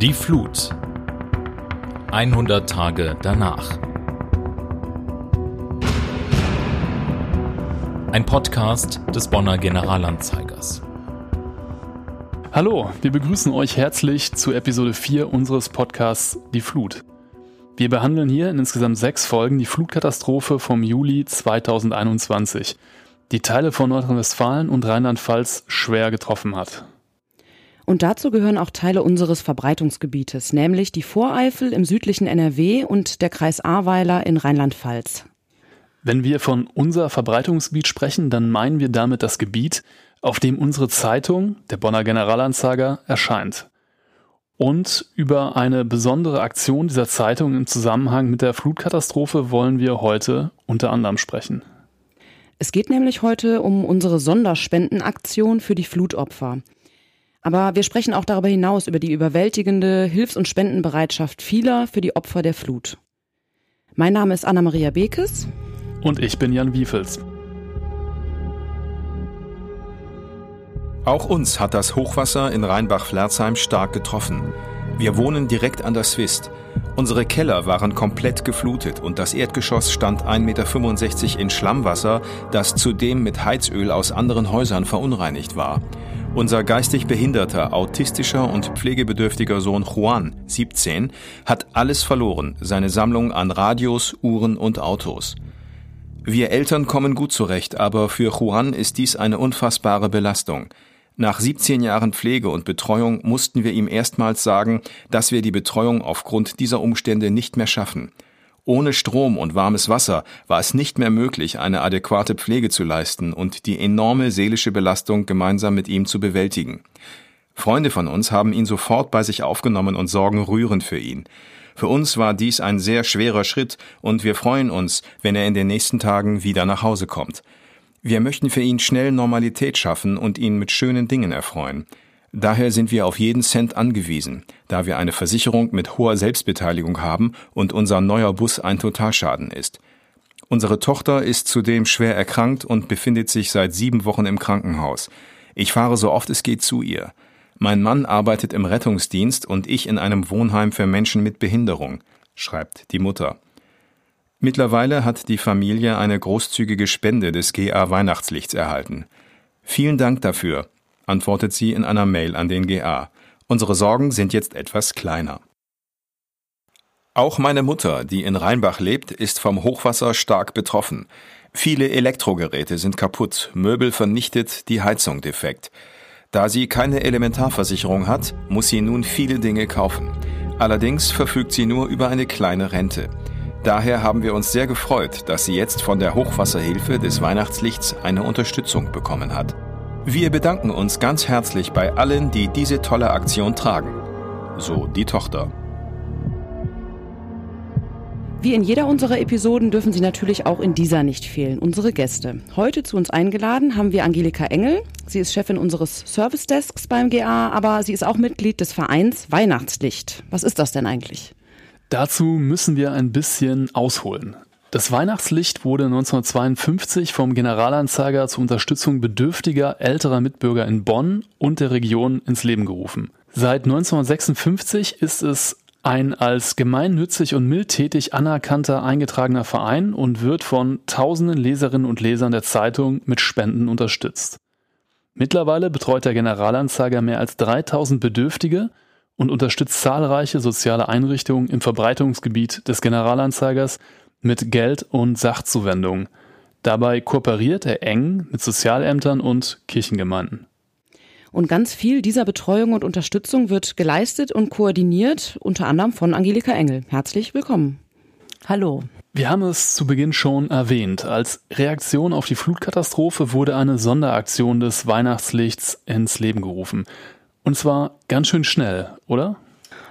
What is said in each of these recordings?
Die Flut. 100 Tage danach. Ein Podcast des Bonner Generalanzeigers. Hallo, wir begrüßen euch herzlich zu Episode 4 unseres Podcasts Die Flut. Wir behandeln hier in insgesamt sechs Folgen die Flutkatastrophe vom Juli 2021, die Teile von Nordrhein-Westfalen und Rheinland-Pfalz schwer getroffen hat. Und dazu gehören auch Teile unseres Verbreitungsgebietes, nämlich die Voreifel im südlichen NRW und der Kreis Ahrweiler in Rheinland-Pfalz. Wenn wir von unser Verbreitungsgebiet sprechen, dann meinen wir damit das Gebiet, auf dem unsere Zeitung, der Bonner Generalanzeiger, erscheint. Und über eine besondere Aktion dieser Zeitung im Zusammenhang mit der Flutkatastrophe wollen wir heute unter anderem sprechen. Es geht nämlich heute um unsere Sonderspendenaktion für die Flutopfer. Aber wir sprechen auch darüber hinaus über die überwältigende Hilfs- und Spendenbereitschaft vieler für die Opfer der Flut. Mein Name ist Anna-Maria Bekes. Und ich bin Jan Wiefels. Auch uns hat das Hochwasser in Rheinbach-Flerzheim stark getroffen. Wir wohnen direkt an der Swist. Unsere Keller waren komplett geflutet und das Erdgeschoss stand 1,65 Meter in Schlammwasser, das zudem mit Heizöl aus anderen Häusern verunreinigt war. Unser geistig behinderter, autistischer und pflegebedürftiger Sohn Juan, 17, hat alles verloren, seine Sammlung an Radios, Uhren und Autos. Wir Eltern kommen gut zurecht, aber für Juan ist dies eine unfassbare Belastung. Nach 17 Jahren Pflege und Betreuung mussten wir ihm erstmals sagen, dass wir die Betreuung aufgrund dieser Umstände nicht mehr schaffen. Ohne Strom und warmes Wasser war es nicht mehr möglich, eine adäquate Pflege zu leisten und die enorme seelische Belastung gemeinsam mit ihm zu bewältigen. Freunde von uns haben ihn sofort bei sich aufgenommen und sorgen rührend für ihn. Für uns war dies ein sehr schwerer Schritt und wir freuen uns, wenn er in den nächsten Tagen wieder nach Hause kommt. Wir möchten für ihn schnell Normalität schaffen und ihn mit schönen Dingen erfreuen. Daher sind wir auf jeden Cent angewiesen, da wir eine Versicherung mit hoher Selbstbeteiligung haben und unser neuer Bus ein Totalschaden ist. Unsere Tochter ist zudem schwer erkrankt und befindet sich seit sieben Wochen im Krankenhaus. Ich fahre so oft es geht zu ihr. Mein Mann arbeitet im Rettungsdienst und ich in einem Wohnheim für Menschen mit Behinderung, schreibt die Mutter. Mittlerweile hat die Familie eine großzügige Spende des GA Weihnachtslichts erhalten. Vielen Dank dafür antwortet sie in einer Mail an den GA. Unsere Sorgen sind jetzt etwas kleiner. Auch meine Mutter, die in Rheinbach lebt, ist vom Hochwasser stark betroffen. Viele Elektrogeräte sind kaputt, Möbel vernichtet, die Heizung defekt. Da sie keine Elementarversicherung hat, muss sie nun viele Dinge kaufen. Allerdings verfügt sie nur über eine kleine Rente. Daher haben wir uns sehr gefreut, dass sie jetzt von der Hochwasserhilfe des Weihnachtslichts eine Unterstützung bekommen hat. Wir bedanken uns ganz herzlich bei allen, die diese tolle Aktion tragen. So die Tochter. Wie in jeder unserer Episoden dürfen Sie natürlich auch in dieser nicht fehlen, unsere Gäste. Heute zu uns eingeladen haben wir Angelika Engel. Sie ist Chefin unseres Service Desks beim GA, aber sie ist auch Mitglied des Vereins Weihnachtslicht. Was ist das denn eigentlich? Dazu müssen wir ein bisschen ausholen. Das Weihnachtslicht wurde 1952 vom Generalanzeiger zur Unterstützung bedürftiger älterer Mitbürger in Bonn und der Region ins Leben gerufen. Seit 1956 ist es ein als gemeinnützig und mildtätig anerkannter eingetragener Verein und wird von tausenden Leserinnen und Lesern der Zeitung mit Spenden unterstützt. Mittlerweile betreut der Generalanzeiger mehr als 3000 Bedürftige und unterstützt zahlreiche soziale Einrichtungen im Verbreitungsgebiet des Generalanzeigers mit Geld und Sachzuwendung. Dabei kooperiert er eng mit Sozialämtern und Kirchengemeinden. Und ganz viel dieser Betreuung und Unterstützung wird geleistet und koordiniert, unter anderem von Angelika Engel. Herzlich willkommen. Hallo. Wir haben es zu Beginn schon erwähnt. Als Reaktion auf die Flutkatastrophe wurde eine Sonderaktion des Weihnachtslichts ins Leben gerufen. Und zwar ganz schön schnell, oder?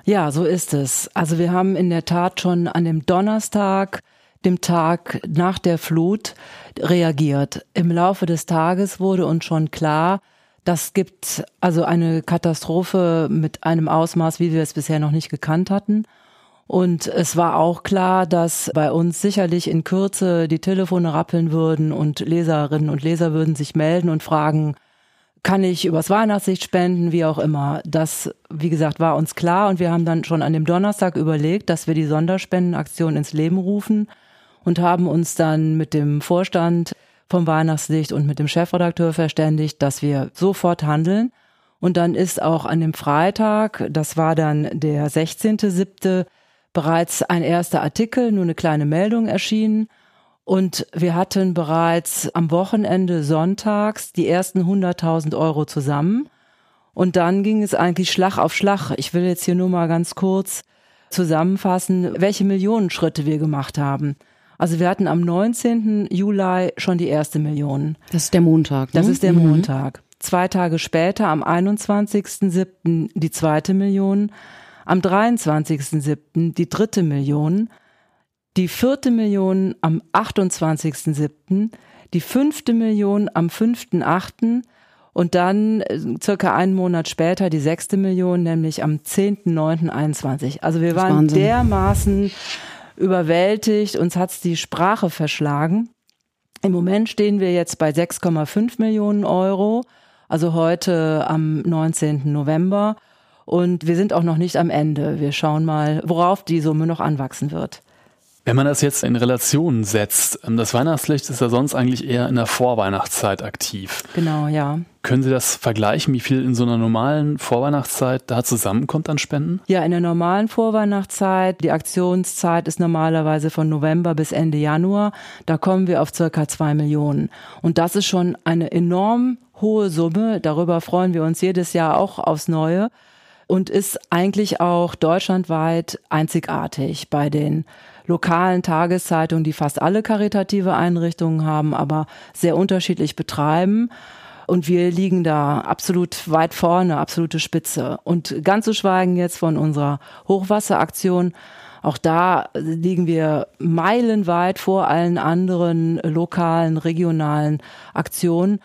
Ja, so ist es. Also wir haben in der Tat schon an dem Donnerstag dem Tag nach der Flut reagiert. Im Laufe des Tages wurde uns schon klar, das gibt also eine Katastrophe mit einem Ausmaß, wie wir es bisher noch nicht gekannt hatten. Und es war auch klar, dass bei uns sicherlich in Kürze die Telefone rappeln würden und Leserinnen und Leser würden sich melden und fragen, kann ich übers Weihnachtslicht spenden, wie auch immer. Das, wie gesagt, war uns klar und wir haben dann schon an dem Donnerstag überlegt, dass wir die Sonderspendenaktion ins Leben rufen und haben uns dann mit dem Vorstand vom Weihnachtslicht und mit dem Chefredakteur verständigt, dass wir sofort handeln. Und dann ist auch an dem Freitag, das war dann der 16.7., bereits ein erster Artikel, nur eine kleine Meldung erschienen. Und wir hatten bereits am Wochenende sonntags die ersten 100.000 Euro zusammen. Und dann ging es eigentlich Schlag auf Schlag. Ich will jetzt hier nur mal ganz kurz zusammenfassen, welche Millionenschritte wir gemacht haben. Also wir hatten am 19. Juli schon die erste Million. Das ist der Montag. Ne? Das ist der mhm. Montag. Zwei Tage später, am 21.07. die zweite Million. Am 23.07. die dritte Million die vierte Million am 28.07., die fünfte Million am 5.08. und dann äh, circa einen Monat später die sechste Million, nämlich am 10.09.21. Also wir waren dermaßen überwältigt, uns hat's die Sprache verschlagen. Im Moment stehen wir jetzt bei 6,5 Millionen Euro, also heute am 19. November. Und wir sind auch noch nicht am Ende. Wir schauen mal, worauf die Summe noch anwachsen wird. Wenn man das jetzt in Relation setzt, ähm, das Weihnachtslicht ist ja sonst eigentlich eher in der Vorweihnachtszeit aktiv. Genau, ja. Können Sie das vergleichen, wie viel in so einer normalen Vorweihnachtszeit da zusammenkommt an Spenden? Ja, in der normalen Vorweihnachtszeit, die Aktionszeit ist normalerweise von November bis Ende Januar, da kommen wir auf circa zwei Millionen. Und das ist schon eine enorm hohe Summe. Darüber freuen wir uns jedes Jahr auch aufs Neue und ist eigentlich auch deutschlandweit einzigartig bei den lokalen Tageszeitungen, die fast alle karitative Einrichtungen haben, aber sehr unterschiedlich betreiben. Und wir liegen da absolut weit vorne, absolute Spitze. Und ganz zu schweigen jetzt von unserer Hochwasseraktion. Auch da liegen wir meilenweit vor allen anderen lokalen, regionalen Aktionen.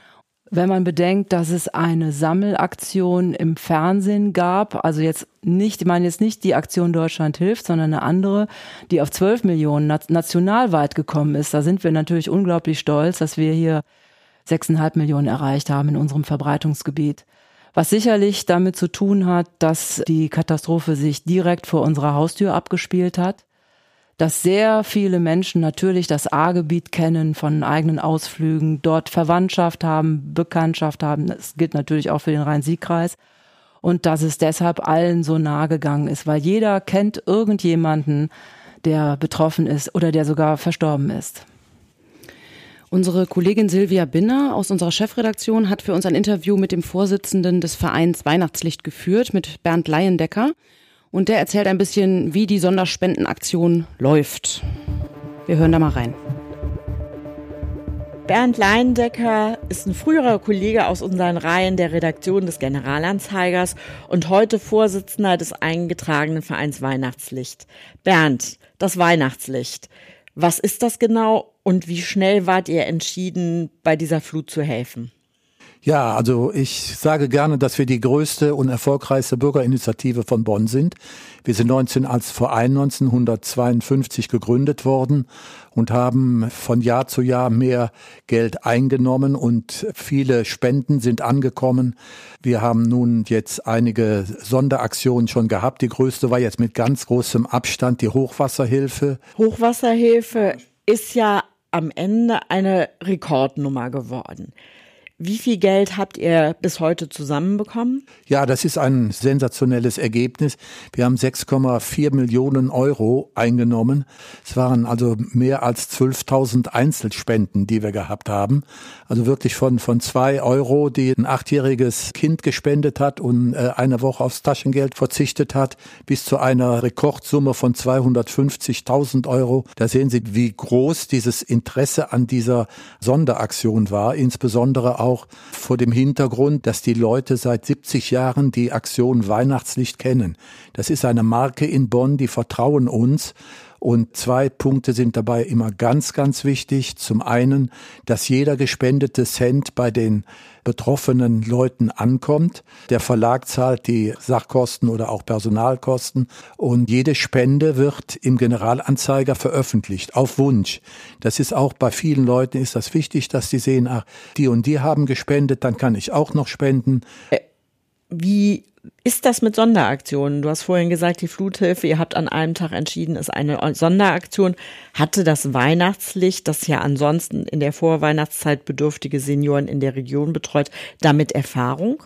Wenn man bedenkt, dass es eine Sammelaktion im Fernsehen gab, also jetzt nicht, ich meine jetzt nicht die Aktion Deutschland hilft, sondern eine andere, die auf 12 Millionen nationalweit gekommen ist, da sind wir natürlich unglaublich stolz, dass wir hier 6,5 Millionen erreicht haben in unserem Verbreitungsgebiet. Was sicherlich damit zu tun hat, dass die Katastrophe sich direkt vor unserer Haustür abgespielt hat dass sehr viele Menschen natürlich das A-Gebiet kennen von eigenen Ausflügen, dort Verwandtschaft haben, Bekanntschaft haben. Das gilt natürlich auch für den Rhein-Sieg-Kreis. Und dass es deshalb allen so nahe gegangen ist, weil jeder kennt irgendjemanden, der betroffen ist oder der sogar verstorben ist. Unsere Kollegin Silvia Binner aus unserer Chefredaktion hat für uns ein Interview mit dem Vorsitzenden des Vereins Weihnachtslicht geführt, mit Bernd Leiendecker. Und der erzählt ein bisschen, wie die Sonderspendenaktion läuft. Wir hören da mal rein. Bernd Leindecker ist ein früherer Kollege aus unseren Reihen der Redaktion des Generalanzeigers und heute Vorsitzender des eingetragenen Vereins Weihnachtslicht. Bernd, das Weihnachtslicht. Was ist das genau und wie schnell wart ihr entschieden, bei dieser Flut zu helfen? Ja, also ich sage gerne, dass wir die größte und erfolgreichste Bürgerinitiative von Bonn sind. Wir sind 19 als Verein 1952 gegründet worden und haben von Jahr zu Jahr mehr Geld eingenommen und viele Spenden sind angekommen. Wir haben nun jetzt einige Sonderaktionen schon gehabt. Die größte war jetzt mit ganz großem Abstand die Hochwasserhilfe. Hochwasserhilfe ist ja am Ende eine Rekordnummer geworden. Wie viel Geld habt ihr bis heute zusammenbekommen? Ja, das ist ein sensationelles Ergebnis. Wir haben 6,4 Millionen Euro eingenommen. Es waren also mehr als 12.000 Einzelspenden, die wir gehabt haben. Also wirklich von, von zwei Euro, die ein achtjähriges Kind gespendet hat und äh, eine Woche aufs Taschengeld verzichtet hat, bis zu einer Rekordsumme von 250.000 Euro. Da sehen Sie, wie groß dieses Interesse an dieser Sonderaktion war, insbesondere auch vor dem Hintergrund, dass die Leute seit 70 Jahren die Aktion Weihnachtslicht kennen. Das ist eine Marke in Bonn, die vertrauen uns. Und zwei Punkte sind dabei immer ganz, ganz wichtig. Zum einen, dass jeder gespendete Cent bei den betroffenen Leuten ankommt. Der Verlag zahlt die Sachkosten oder auch Personalkosten und jede Spende wird im Generalanzeiger veröffentlicht, auf Wunsch. Das ist auch bei vielen Leuten ist das wichtig, dass die sehen, ach, die und die haben gespendet, dann kann ich auch noch spenden. Wie ist das mit Sonderaktionen? Du hast vorhin gesagt, die Fluthilfe, ihr habt an einem Tag entschieden, ist eine Sonderaktion. Hatte das Weihnachtslicht, das ja ansonsten in der Vorweihnachtszeit bedürftige Senioren in der Region betreut, damit Erfahrung?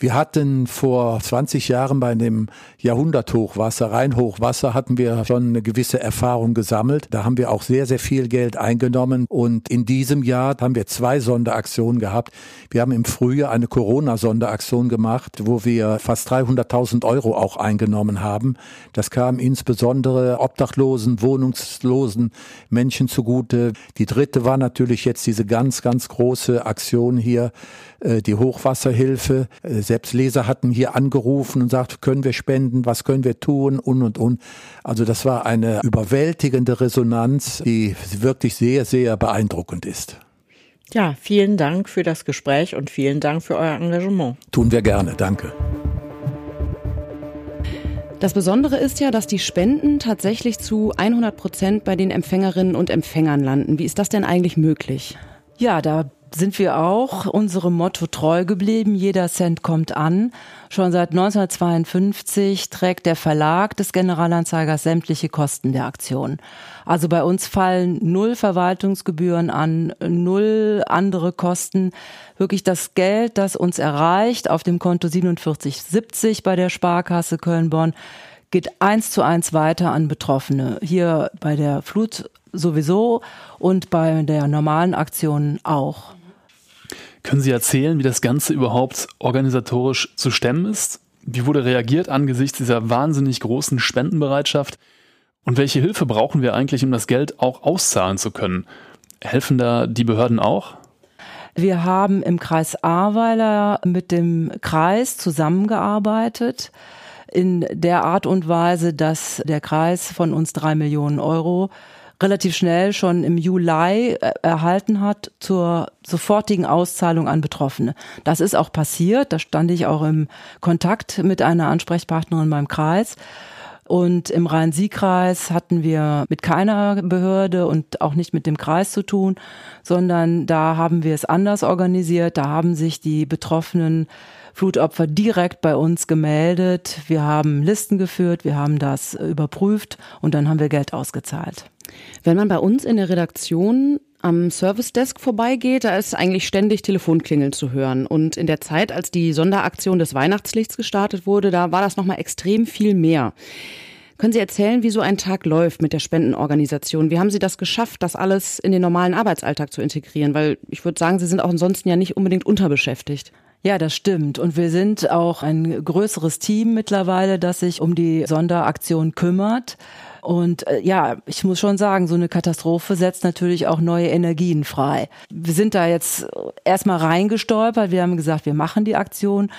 Wir hatten vor 20 Jahren bei dem Jahrhunderthochwasser, Rheinhochwasser, hatten wir schon eine gewisse Erfahrung gesammelt. Da haben wir auch sehr, sehr viel Geld eingenommen. Und in diesem Jahr haben wir zwei Sonderaktionen gehabt. Wir haben im Frühjahr eine Corona-Sonderaktion gemacht, wo wir fast 300.000 Euro auch eingenommen haben. Das kam insbesondere Obdachlosen, Wohnungslosen Menschen zugute. Die dritte war natürlich jetzt diese ganz, ganz große Aktion hier, die Hochwasserhilfe äh, selbst Leser hatten hier angerufen und sagt, können wir spenden, was können wir tun und und und. Also das war eine überwältigende Resonanz, die wirklich sehr, sehr beeindruckend ist. Ja, vielen Dank für das Gespräch und vielen Dank für euer Engagement. Tun wir gerne, danke. Das Besondere ist ja, dass die Spenden tatsächlich zu 100 Prozent bei den Empfängerinnen und Empfängern landen. Wie ist das denn eigentlich möglich? Ja, da sind wir auch unserem Motto treu geblieben. Jeder Cent kommt an. Schon seit 1952 trägt der Verlag des Generalanzeigers sämtliche Kosten der Aktion. Also bei uns fallen null Verwaltungsgebühren an, null andere Kosten. Wirklich das Geld, das uns erreicht auf dem Konto 4770 bei der Sparkasse Köln-Bonn, geht eins zu eins weiter an Betroffene. Hier bei der Flut sowieso und bei der normalen Aktion auch. Können Sie erzählen, wie das Ganze überhaupt organisatorisch zu stemmen ist? Wie wurde reagiert angesichts dieser wahnsinnig großen Spendenbereitschaft? Und welche Hilfe brauchen wir eigentlich, um das Geld auch auszahlen zu können? Helfen da die Behörden auch? Wir haben im Kreis Ahrweiler mit dem Kreis zusammengearbeitet in der Art und Weise, dass der Kreis von uns drei Millionen Euro relativ schnell schon im Juli äh, erhalten hat zur sofortigen Auszahlung an Betroffene. Das ist auch passiert. Da stand ich auch im Kontakt mit einer Ansprechpartnerin beim Kreis. Und im Rhein-Sieg-Kreis hatten wir mit keiner Behörde und auch nicht mit dem Kreis zu tun, sondern da haben wir es anders organisiert. Da haben sich die betroffenen Flutopfer direkt bei uns gemeldet. Wir haben Listen geführt, wir haben das überprüft und dann haben wir Geld ausgezahlt. Wenn man bei uns in der Redaktion am Service Desk vorbeigeht, da ist eigentlich ständig Telefonklingeln zu hören. Und in der Zeit, als die Sonderaktion des Weihnachtslichts gestartet wurde, da war das nochmal extrem viel mehr. Können Sie erzählen, wie so ein Tag läuft mit der Spendenorganisation? Wie haben Sie das geschafft, das alles in den normalen Arbeitsalltag zu integrieren? Weil ich würde sagen, Sie sind auch ansonsten ja nicht unbedingt unterbeschäftigt. Ja, das stimmt. Und wir sind auch ein größeres Team mittlerweile, das sich um die Sonderaktion kümmert. Und äh, ja, ich muss schon sagen, so eine Katastrophe setzt natürlich auch neue Energien frei. Wir sind da jetzt erstmal reingestolpert. Wir haben gesagt, wir machen die Aktion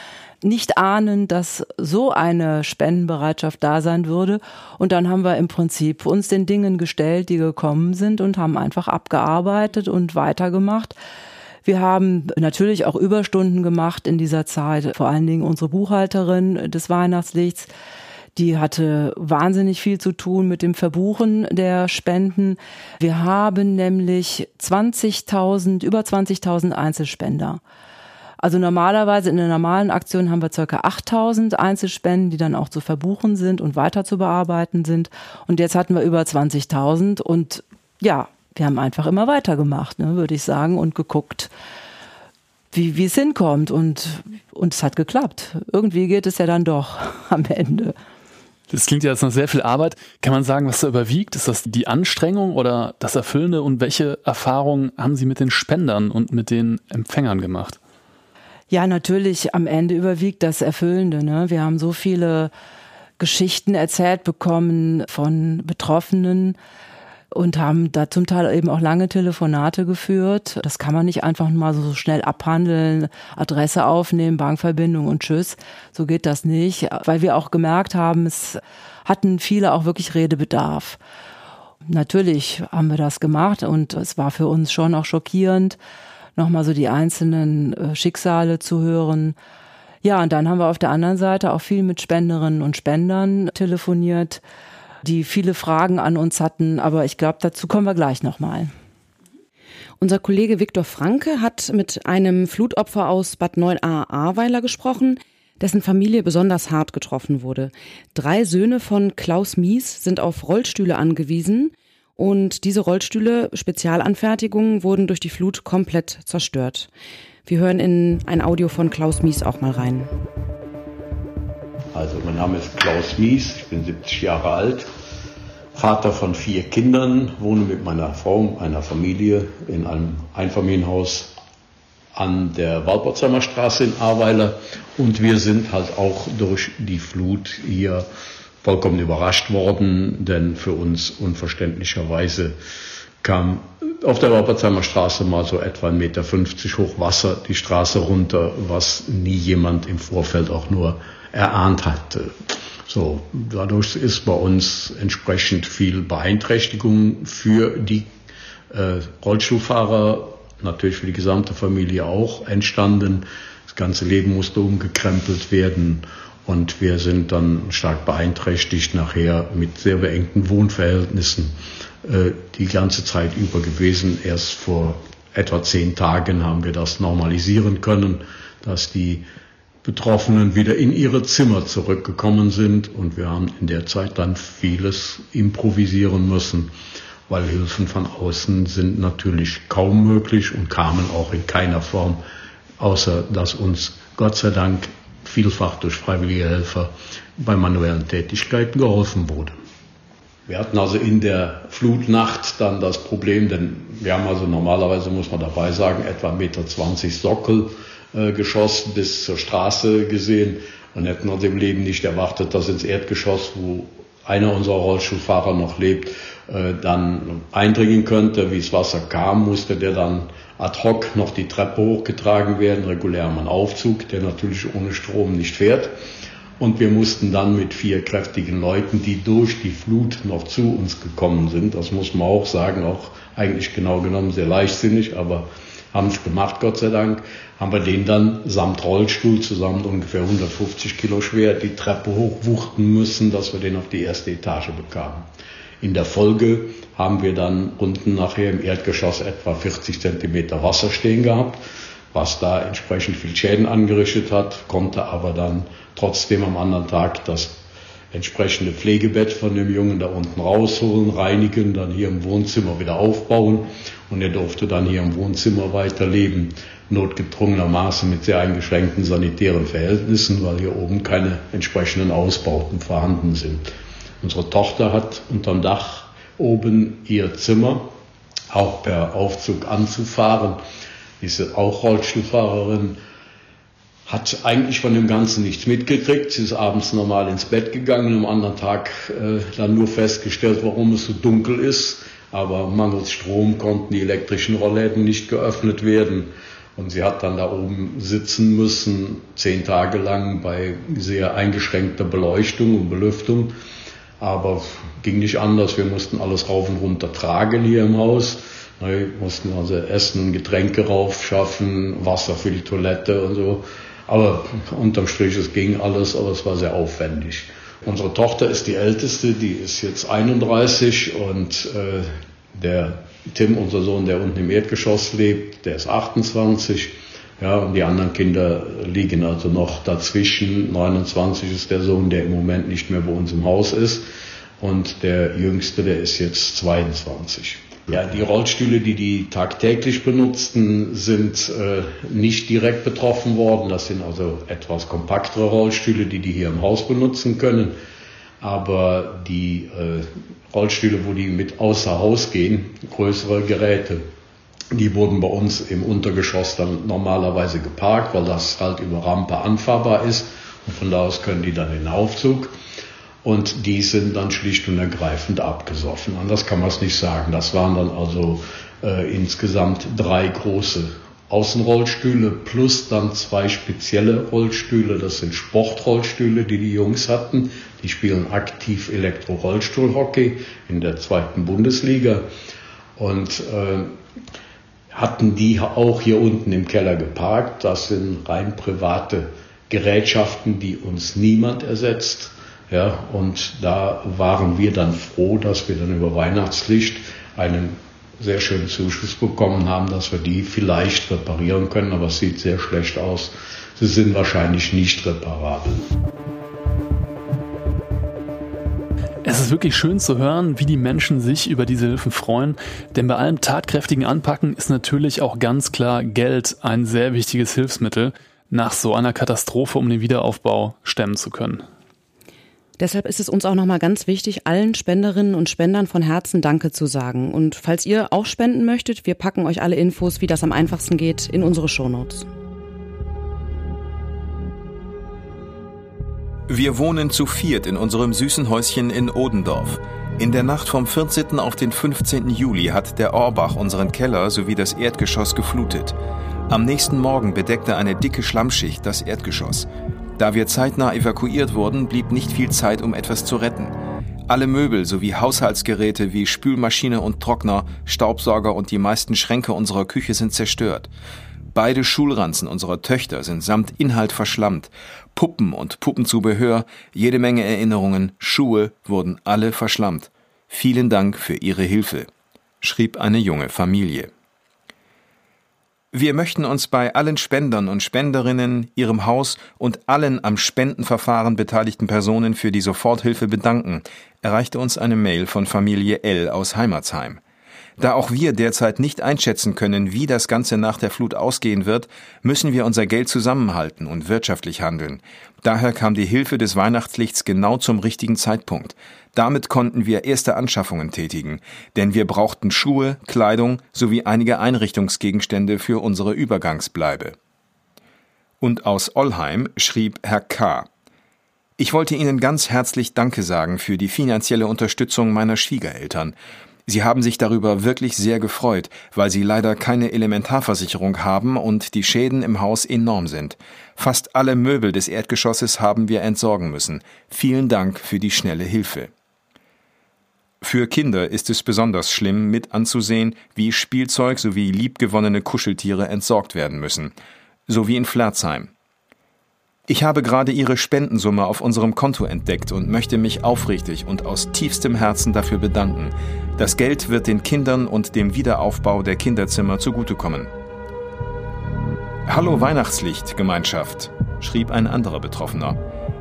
nicht ahnen, dass so eine Spendenbereitschaft da sein würde. Und dann haben wir im Prinzip uns den Dingen gestellt, die gekommen sind und haben einfach abgearbeitet und weitergemacht. Wir haben natürlich auch Überstunden gemacht in dieser Zeit, vor allen Dingen unsere Buchhalterin des Weihnachtslichts. Die hatte wahnsinnig viel zu tun mit dem Verbuchen der Spenden. Wir haben nämlich 20.000, über 20.000 Einzelspender. Also normalerweise in der normalen Aktion haben wir circa 8000 Einzelspenden, die dann auch zu verbuchen sind und weiter zu bearbeiten sind. Und jetzt hatten wir über 20.000 und ja, wir haben einfach immer weitergemacht, ne, würde ich sagen, und geguckt, wie, wie es hinkommt. Und, und es hat geklappt. Irgendwie geht es ja dann doch am Ende. Das klingt ja jetzt noch sehr viel Arbeit. Kann man sagen, was da überwiegt? Ist das die Anstrengung oder das Erfüllende? Und welche Erfahrungen haben Sie mit den Spendern und mit den Empfängern gemacht? Ja, natürlich am Ende überwiegt das Erfüllende. Ne? Wir haben so viele Geschichten erzählt bekommen von Betroffenen, und haben da zum Teil eben auch lange Telefonate geführt. Das kann man nicht einfach mal so schnell abhandeln, Adresse aufnehmen, Bankverbindung und tschüss. So geht das nicht, weil wir auch gemerkt haben, es hatten viele auch wirklich Redebedarf. Natürlich haben wir das gemacht und es war für uns schon auch schockierend, nochmal so die einzelnen äh, Schicksale zu hören. Ja, und dann haben wir auf der anderen Seite auch viel mit Spenderinnen und Spendern telefoniert die viele Fragen an uns hatten, aber ich glaube, dazu kommen wir gleich nochmal. Unser Kollege Viktor Franke hat mit einem Flutopfer aus Bad 9a Ahrweiler gesprochen, dessen Familie besonders hart getroffen wurde. Drei Söhne von Klaus Mies sind auf Rollstühle angewiesen und diese Rollstühle, Spezialanfertigungen, wurden durch die Flut komplett zerstört. Wir hören in ein Audio von Klaus Mies auch mal rein. Also mein Name ist Klaus Mies, ich bin 70 Jahre alt, Vater von vier Kindern, wohne mit meiner Frau, meiner Familie in einem Einfamilienhaus an der Walpotzheimer Straße in Ahrweiler. Und wir sind halt auch durch die Flut hier vollkommen überrascht worden, denn für uns unverständlicherweise kam auf der Walpotzheimer Straße mal so etwa 1,50 Meter hoch Wasser die Straße runter, was nie jemand im Vorfeld auch nur erahnt hatte. So, dadurch ist bei uns entsprechend viel Beeinträchtigung für die äh, Rollstuhlfahrer, natürlich für die gesamte Familie auch entstanden. Das ganze Leben musste umgekrempelt werden und wir sind dann stark beeinträchtigt nachher mit sehr beengten Wohnverhältnissen die ganze Zeit über gewesen. Erst vor etwa zehn Tagen haben wir das normalisieren können, dass die Betroffenen wieder in ihre Zimmer zurückgekommen sind und wir haben in der Zeit dann vieles improvisieren müssen, weil Hilfen von außen sind natürlich kaum möglich und kamen auch in keiner Form, außer dass uns Gott sei Dank vielfach durch freiwillige Helfer bei manuellen Tätigkeiten geholfen wurde. Wir hatten also in der Flutnacht dann das Problem, denn wir haben also normalerweise, muss man dabei sagen, etwa 1,20 Meter Sockel äh, Geschoss bis zur Straße gesehen und hätten uns im Leben nicht erwartet, dass ins Erdgeschoss, wo einer unserer Rollstuhlfahrer noch lebt, äh, dann eindringen könnte. Wie das Wasser kam, musste der dann ad hoc noch die Treppe hochgetragen werden, regulär am Aufzug, der natürlich ohne Strom nicht fährt. Und wir mussten dann mit vier kräftigen Leuten, die durch die Flut noch zu uns gekommen sind, das muss man auch sagen, auch eigentlich genau genommen sehr leichtsinnig, aber haben es gemacht, Gott sei Dank, haben wir den dann samt Rollstuhl zusammen ungefähr 150 Kilo schwer die Treppe hochwuchten müssen, dass wir den auf die erste Etage bekamen. In der Folge haben wir dann unten nachher im Erdgeschoss etwa 40 Zentimeter Wasser stehen gehabt, was da entsprechend viel Schäden angerichtet hat, konnte aber dann trotzdem am anderen Tag das entsprechende Pflegebett von dem Jungen da unten rausholen, reinigen, dann hier im Wohnzimmer wieder aufbauen und er durfte dann hier im Wohnzimmer weiterleben, notgedrungenermaßen mit sehr eingeschränkten sanitären Verhältnissen, weil hier oben keine entsprechenden Ausbauten vorhanden sind. Unsere Tochter hat unterm Dach oben ihr Zimmer, auch per Aufzug anzufahren. Ist auch Rollstuhlfahrerin, hat eigentlich von dem Ganzen nichts mitgekriegt. Sie ist abends normal ins Bett gegangen, am anderen Tag äh, dann nur festgestellt, warum es so dunkel ist. Aber mangels Strom konnten die elektrischen Rollläden nicht geöffnet werden. Und sie hat dann da oben sitzen müssen, zehn Tage lang bei sehr eingeschränkter Beleuchtung und Belüftung. Aber ging nicht anders. Wir mussten alles rauf und runter tragen hier im Haus. Wir mussten also Essen, Getränke raufschaffen, Wasser für die Toilette und so. Aber unterm Strich, es ging alles, aber es war sehr aufwendig. Unsere Tochter ist die älteste, die ist jetzt 31 und äh, der Tim, unser Sohn, der unten im Erdgeschoss lebt, der ist 28. Ja, und die anderen Kinder liegen also noch dazwischen. 29 ist der Sohn, der im Moment nicht mehr bei uns im Haus ist. Und der Jüngste, der ist jetzt 22. Ja, die Rollstühle, die die tagtäglich benutzten, sind äh, nicht direkt betroffen worden. Das sind also etwas kompaktere Rollstühle, die die hier im Haus benutzen können. Aber die äh, Rollstühle, wo die mit außer Haus gehen, größere Geräte, die wurden bei uns im Untergeschoss dann normalerweise geparkt, weil das halt über Rampe anfahrbar ist. Und von da aus können die dann in den Aufzug. Und die sind dann schlicht und ergreifend abgesoffen. Anders kann man es nicht sagen. Das waren dann also äh, insgesamt drei große Außenrollstühle plus dann zwei spezielle Rollstühle. Das sind Sportrollstühle, die die Jungs hatten. Die spielen aktiv Elektro-Rollstuhlhockey in der zweiten Bundesliga und äh, hatten die auch hier unten im Keller geparkt. Das sind rein private Gerätschaften, die uns niemand ersetzt. Ja, und da waren wir dann froh, dass wir dann über Weihnachtslicht einen sehr schönen Zuschuss bekommen haben, dass wir die vielleicht reparieren können, aber es sieht sehr schlecht aus. Sie sind wahrscheinlich nicht reparabel. Es ist wirklich schön zu hören, wie die Menschen sich über diese Hilfen freuen, denn bei allem tatkräftigen Anpacken ist natürlich auch ganz klar Geld ein sehr wichtiges Hilfsmittel nach so einer Katastrophe, um den Wiederaufbau stemmen zu können. Deshalb ist es uns auch nochmal ganz wichtig, allen Spenderinnen und Spendern von Herzen Danke zu sagen. Und falls ihr auch spenden möchtet, wir packen euch alle Infos, wie das am einfachsten geht, in unsere Shownotes. Wir wohnen zu viert in unserem süßen Häuschen in Odendorf. In der Nacht vom 14. auf den 15. Juli hat der Orbach unseren Keller sowie das Erdgeschoss geflutet. Am nächsten Morgen bedeckte eine dicke Schlammschicht das Erdgeschoss. Da wir zeitnah evakuiert wurden, blieb nicht viel Zeit, um etwas zu retten. Alle Möbel sowie Haushaltsgeräte wie Spülmaschine und Trockner, Staubsauger und die meisten Schränke unserer Küche sind zerstört. Beide Schulranzen unserer Töchter sind samt Inhalt verschlammt. Puppen und Puppenzubehör, jede Menge Erinnerungen, Schuhe wurden alle verschlammt. Vielen Dank für Ihre Hilfe, schrieb eine junge Familie. Wir möchten uns bei allen Spendern und Spenderinnen, Ihrem Haus und allen am Spendenverfahren beteiligten Personen für die Soforthilfe bedanken, erreichte uns eine Mail von Familie L aus Heimatsheim. Da auch wir derzeit nicht einschätzen können, wie das Ganze nach der Flut ausgehen wird, müssen wir unser Geld zusammenhalten und wirtschaftlich handeln. Daher kam die Hilfe des Weihnachtslichts genau zum richtigen Zeitpunkt. Damit konnten wir erste Anschaffungen tätigen, denn wir brauchten Schuhe, Kleidung sowie einige Einrichtungsgegenstände für unsere Übergangsbleibe. Und aus Ollheim schrieb Herr K. Ich wollte Ihnen ganz herzlich Danke sagen für die finanzielle Unterstützung meiner Schwiegereltern. Sie haben sich darüber wirklich sehr gefreut, weil sie leider keine Elementarversicherung haben und die Schäden im Haus enorm sind. Fast alle Möbel des Erdgeschosses haben wir entsorgen müssen. Vielen Dank für die schnelle Hilfe. Für Kinder ist es besonders schlimm, mit anzusehen, wie Spielzeug sowie liebgewonnene Kuscheltiere entsorgt werden müssen. So wie in Flerzheim. Ich habe gerade Ihre Spendensumme auf unserem Konto entdeckt und möchte mich aufrichtig und aus tiefstem Herzen dafür bedanken. Das Geld wird den Kindern und dem Wiederaufbau der Kinderzimmer zugutekommen. Hallo Weihnachtslicht, Gemeinschaft, schrieb ein anderer Betroffener.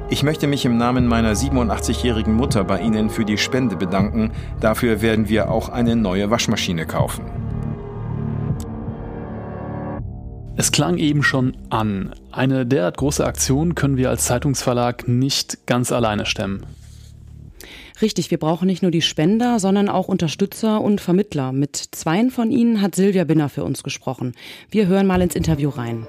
Ich möchte mich im Namen meiner 87-jährigen Mutter bei Ihnen für die Spende bedanken. Dafür werden wir auch eine neue Waschmaschine kaufen. Es klang eben schon an. Eine derart große Aktion können wir als Zeitungsverlag nicht ganz alleine stemmen. Richtig, wir brauchen nicht nur die Spender, sondern auch Unterstützer und Vermittler. Mit zweien von ihnen hat Silvia Binner für uns gesprochen. Wir hören mal ins Interview rein.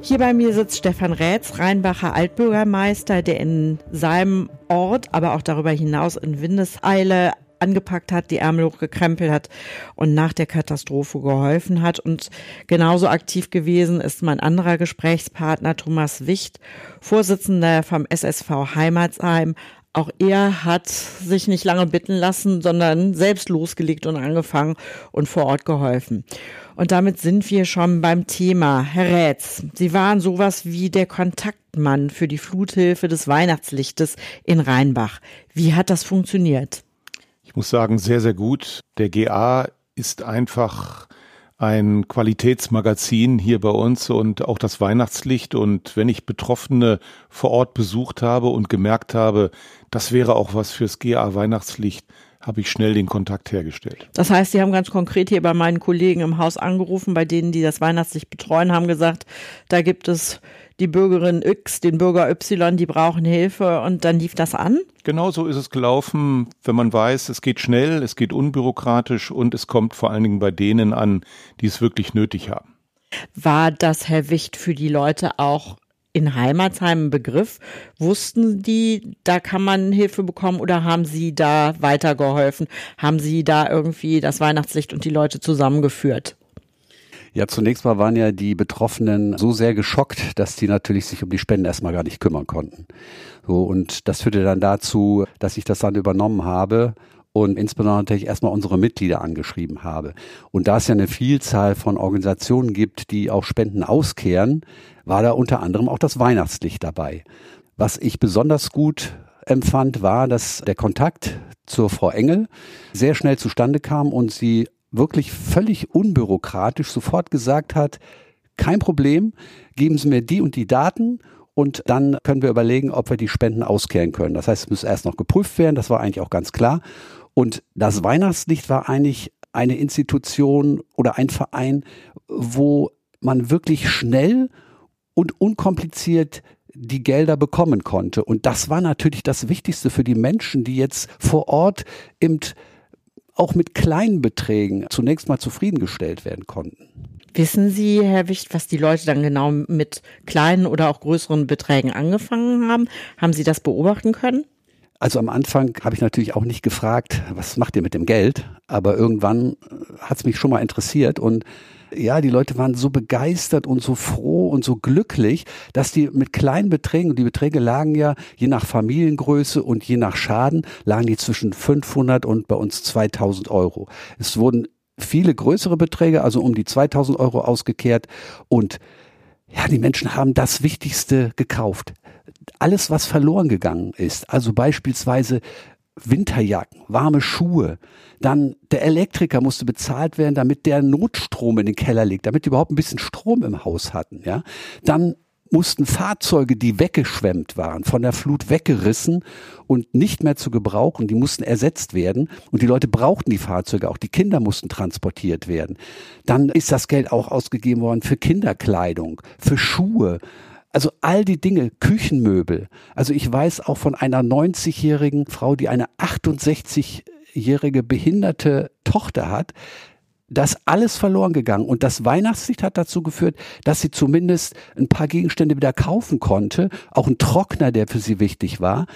Hier bei mir sitzt Stefan Rätz, Rheinbacher Altbürgermeister, der in seinem Ort, aber auch darüber hinaus in Windeseile angepackt hat, die Ärmel hochgekrempelt hat und nach der Katastrophe geholfen hat. Und genauso aktiv gewesen ist mein anderer Gesprächspartner Thomas Wicht, Vorsitzender vom SSV Heimatsheim. Auch er hat sich nicht lange bitten lassen, sondern selbst losgelegt und angefangen und vor Ort geholfen. Und damit sind wir schon beim Thema. Herr Rätz, Sie waren sowas wie der Kontaktmann für die Fluthilfe des Weihnachtslichtes in Rheinbach. Wie hat das funktioniert? Ich muss sagen, sehr, sehr gut. Der GA ist einfach ein Qualitätsmagazin hier bei uns und auch das Weihnachtslicht. Und wenn ich Betroffene vor Ort besucht habe und gemerkt habe, das wäre auch was fürs GA Weihnachtslicht, habe ich schnell den Kontakt hergestellt. Das heißt, Sie haben ganz konkret hier bei meinen Kollegen im Haus angerufen, bei denen, die das Weihnachtslicht betreuen, haben gesagt, da gibt es die Bürgerin X, den Bürger Y, die brauchen Hilfe und dann lief das an? Genau so ist es gelaufen, wenn man weiß, es geht schnell, es geht unbürokratisch und es kommt vor allen Dingen bei denen an, die es wirklich nötig haben. War das, Herr Wicht, für die Leute auch in Heimatsheim ein Begriff? Wussten die, da kann man Hilfe bekommen oder haben Sie da weitergeholfen? Haben Sie da irgendwie das Weihnachtslicht und die Leute zusammengeführt? Ja, zunächst mal waren ja die Betroffenen so sehr geschockt, dass die natürlich sich um die Spenden erstmal gar nicht kümmern konnten. So, und das führte dann dazu, dass ich das dann übernommen habe und insbesondere natürlich erstmal unsere Mitglieder angeschrieben habe. Und da es ja eine Vielzahl von Organisationen gibt, die auch Spenden auskehren, war da unter anderem auch das Weihnachtslicht dabei. Was ich besonders gut empfand, war, dass der Kontakt zur Frau Engel sehr schnell zustande kam und sie wirklich völlig unbürokratisch sofort gesagt hat, kein Problem, geben Sie mir die und die Daten und dann können wir überlegen, ob wir die Spenden auskehren können. Das heißt, es muss erst noch geprüft werden, das war eigentlich auch ganz klar. Und das Weihnachtslicht war eigentlich eine Institution oder ein Verein, wo man wirklich schnell und unkompliziert die Gelder bekommen konnte. Und das war natürlich das Wichtigste für die Menschen, die jetzt vor Ort eben auch mit kleinen Beträgen zunächst mal zufriedengestellt werden konnten. Wissen Sie, Herr Wicht, was die Leute dann genau mit kleinen oder auch größeren Beträgen angefangen haben? Haben Sie das beobachten können? Also am Anfang habe ich natürlich auch nicht gefragt, was macht ihr mit dem Geld? Aber irgendwann hat es mich schon mal interessiert und ja, die Leute waren so begeistert und so froh und so glücklich, dass die mit kleinen Beträgen, und die Beträge lagen ja je nach Familiengröße und je nach Schaden, lagen die zwischen 500 und bei uns 2000 Euro. Es wurden viele größere Beträge, also um die 2000 Euro ausgekehrt und ja, die Menschen haben das Wichtigste gekauft. Alles, was verloren gegangen ist, also beispielsweise Winterjacken, warme Schuhe. Dann der Elektriker musste bezahlt werden, damit der Notstrom in den Keller legt, damit die überhaupt ein bisschen Strom im Haus hatten, ja. Dann mussten Fahrzeuge, die weggeschwemmt waren, von der Flut weggerissen und nicht mehr zu gebrauchen, die mussten ersetzt werden und die Leute brauchten die Fahrzeuge, auch die Kinder mussten transportiert werden. Dann ist das Geld auch ausgegeben worden für Kinderkleidung, für Schuhe, also all die Dinge, Küchenmöbel. Also ich weiß auch von einer 90-jährigen Frau, die eine 68-jährige behinderte Tochter hat, das alles verloren gegangen. Und das Weihnachtslicht hat dazu geführt, dass sie zumindest ein paar Gegenstände wieder kaufen konnte. Auch ein Trockner, der für sie wichtig war.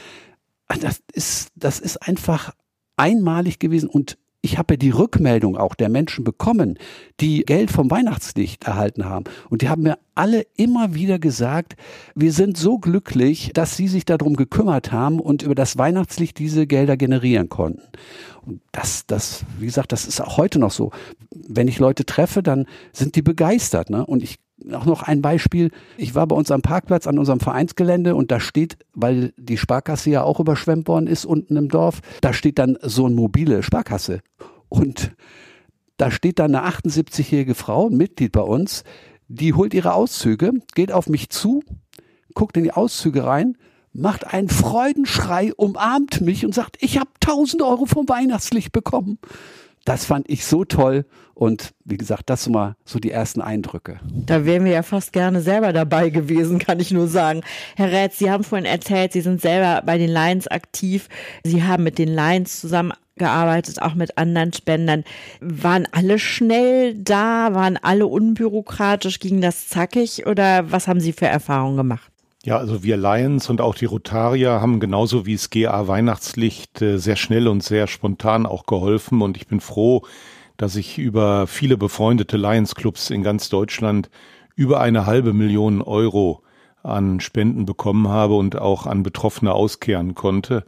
Das ist, das ist einfach einmalig gewesen und ich habe ja die Rückmeldung auch der Menschen bekommen, die Geld vom Weihnachtslicht erhalten haben. Und die haben mir alle immer wieder gesagt, wir sind so glücklich, dass sie sich darum gekümmert haben und über das Weihnachtslicht diese Gelder generieren konnten. Und das, das, wie gesagt, das ist auch heute noch so. Wenn ich Leute treffe, dann sind die begeistert. Ne? Und ich auch noch ein Beispiel. Ich war bei uns am Parkplatz an unserem Vereinsgelände und da steht, weil die Sparkasse ja auch überschwemmt worden ist unten im Dorf, da steht dann so eine mobile Sparkasse. Und da steht dann eine 78-jährige Frau, Mitglied bei uns, die holt ihre Auszüge, geht auf mich zu, guckt in die Auszüge rein, macht einen Freudenschrei, umarmt mich und sagt, ich habe 1000 Euro vom Weihnachtslicht bekommen. Das fand ich so toll und wie gesagt, das sind mal so die ersten Eindrücke. Da wären wir ja fast gerne selber dabei gewesen, kann ich nur sagen. Herr Rätz, Sie haben vorhin erzählt, Sie sind selber bei den Lions aktiv. Sie haben mit den Lions zusammengearbeitet, auch mit anderen Spendern. Waren alle schnell da? Waren alle unbürokratisch? Ging das zackig? Oder was haben Sie für Erfahrungen gemacht? Ja, also wir Lions und auch die Rotarier haben genauso wie das GA Weihnachtslicht äh, sehr schnell und sehr spontan auch geholfen und ich bin froh, dass ich über viele befreundete Lions Clubs in ganz Deutschland über eine halbe Million Euro an Spenden bekommen habe und auch an Betroffene auskehren konnte.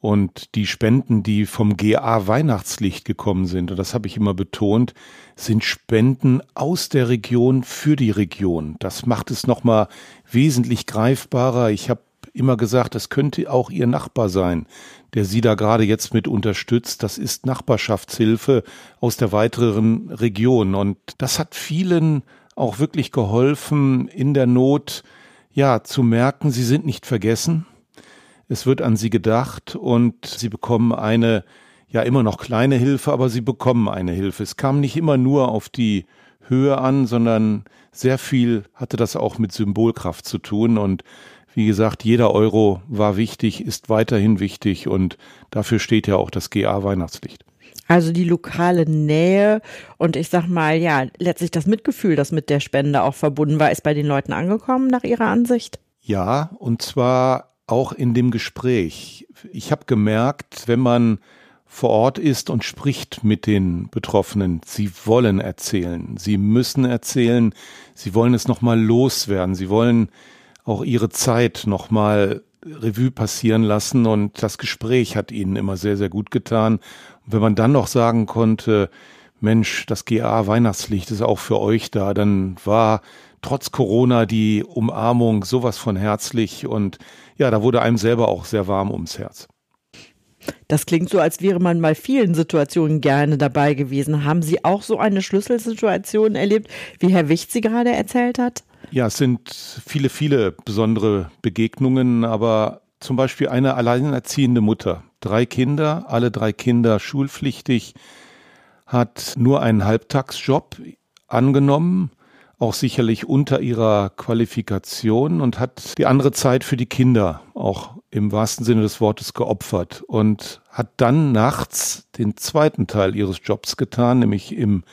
Und die Spenden, die vom GA Weihnachtslicht gekommen sind, und das habe ich immer betont, sind Spenden aus der Region für die Region. Das macht es nochmal wesentlich greifbarer. Ich habe immer gesagt, das könnte auch Ihr Nachbar sein, der Sie da gerade jetzt mit unterstützt. Das ist Nachbarschaftshilfe aus der weiteren Region. Und das hat vielen auch wirklich geholfen, in der Not, ja, zu merken, sie sind nicht vergessen es wird an sie gedacht und sie bekommen eine, ja immer noch kleine Hilfe, aber sie bekommen eine Hilfe. Es kam nicht immer nur auf die Höhe an, sondern sehr viel hatte das auch mit Symbolkraft zu tun und wie gesagt, jeder Euro war wichtig, ist weiterhin wichtig und dafür steht ja auch das GA Weihnachtslicht. Also die lokale Nähe und ich sag mal, ja, letztlich das Mitgefühl, das mit der Spende auch verbunden war, ist bei den Leuten angekommen nach Ihrer Ansicht? Ja, und zwar auch in dem Gespräch. Ich habe gemerkt, wenn man vor Ort ist und spricht mit den Betroffenen. Sie wollen erzählen, sie müssen erzählen, sie wollen es nochmal loswerden, sie wollen auch ihre Zeit nochmal Revue passieren lassen und das Gespräch hat ihnen immer sehr, sehr gut getan. Und wenn man dann noch sagen konnte, Mensch, das GA Weihnachtslicht ist auch für euch da, dann war trotz Corona die Umarmung sowas von herzlich und ja, da wurde einem selber auch sehr warm ums Herz. Das klingt so, als wäre man mal vielen Situationen gerne dabei gewesen. Haben Sie auch so eine Schlüsselsituation erlebt, wie Herr Wicht sie gerade erzählt hat? Ja, es sind viele, viele besondere Begegnungen, aber zum Beispiel eine alleinerziehende Mutter, drei Kinder, alle drei Kinder schulpflichtig, hat nur einen Halbtagsjob angenommen, auch sicherlich unter ihrer Qualifikation und hat die andere Zeit für die Kinder auch im wahrsten Sinne des Wortes geopfert und hat dann nachts den zweiten Teil ihres Jobs getan, nämlich im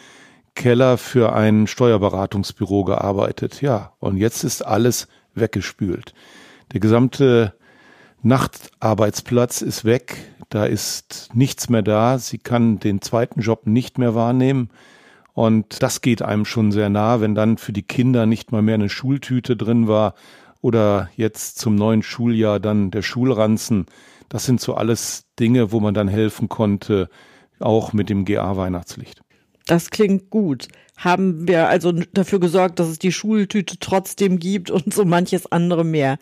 Keller für ein Steuerberatungsbüro gearbeitet. Ja, und jetzt ist alles weggespült. Der gesamte Nachtarbeitsplatz ist weg, da ist nichts mehr da, sie kann den zweiten Job nicht mehr wahrnehmen. Und das geht einem schon sehr nah, wenn dann für die Kinder nicht mal mehr eine Schultüte drin war oder jetzt zum neuen Schuljahr dann der Schulranzen. Das sind so alles Dinge, wo man dann helfen konnte, auch mit dem GA Weihnachtslicht. Das klingt gut. Haben wir also dafür gesorgt, dass es die Schultüte trotzdem gibt und so manches andere mehr.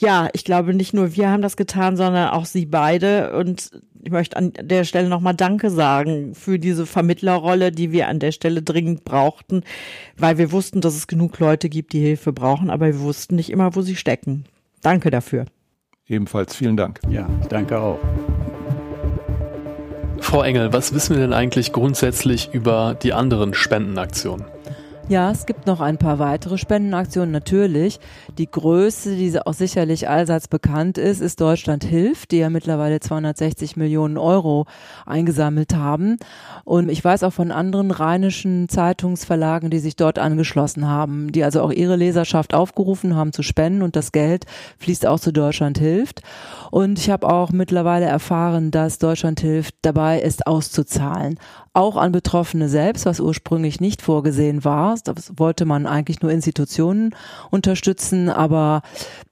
Ja, ich glaube, nicht nur wir haben das getan, sondern auch Sie beide. Und ich möchte an der Stelle nochmal Danke sagen für diese Vermittlerrolle, die wir an der Stelle dringend brauchten, weil wir wussten, dass es genug Leute gibt, die Hilfe brauchen, aber wir wussten nicht immer, wo sie stecken. Danke dafür. Ebenfalls vielen Dank. Ja, danke auch. Frau Engel, was wissen wir denn eigentlich grundsätzlich über die anderen Spendenaktionen? Ja, es gibt noch ein paar weitere Spendenaktionen natürlich. Die größte, die auch sicherlich allseits bekannt ist, ist Deutschland hilft, die ja mittlerweile 260 Millionen Euro eingesammelt haben. Und ich weiß auch von anderen rheinischen Zeitungsverlagen, die sich dort angeschlossen haben, die also auch ihre Leserschaft aufgerufen haben zu spenden und das Geld fließt auch zu Deutschland hilft. Und ich habe auch mittlerweile erfahren, dass Deutschland hilft dabei ist auszuzahlen auch an Betroffene selbst, was ursprünglich nicht vorgesehen war. Das wollte man eigentlich nur Institutionen unterstützen, aber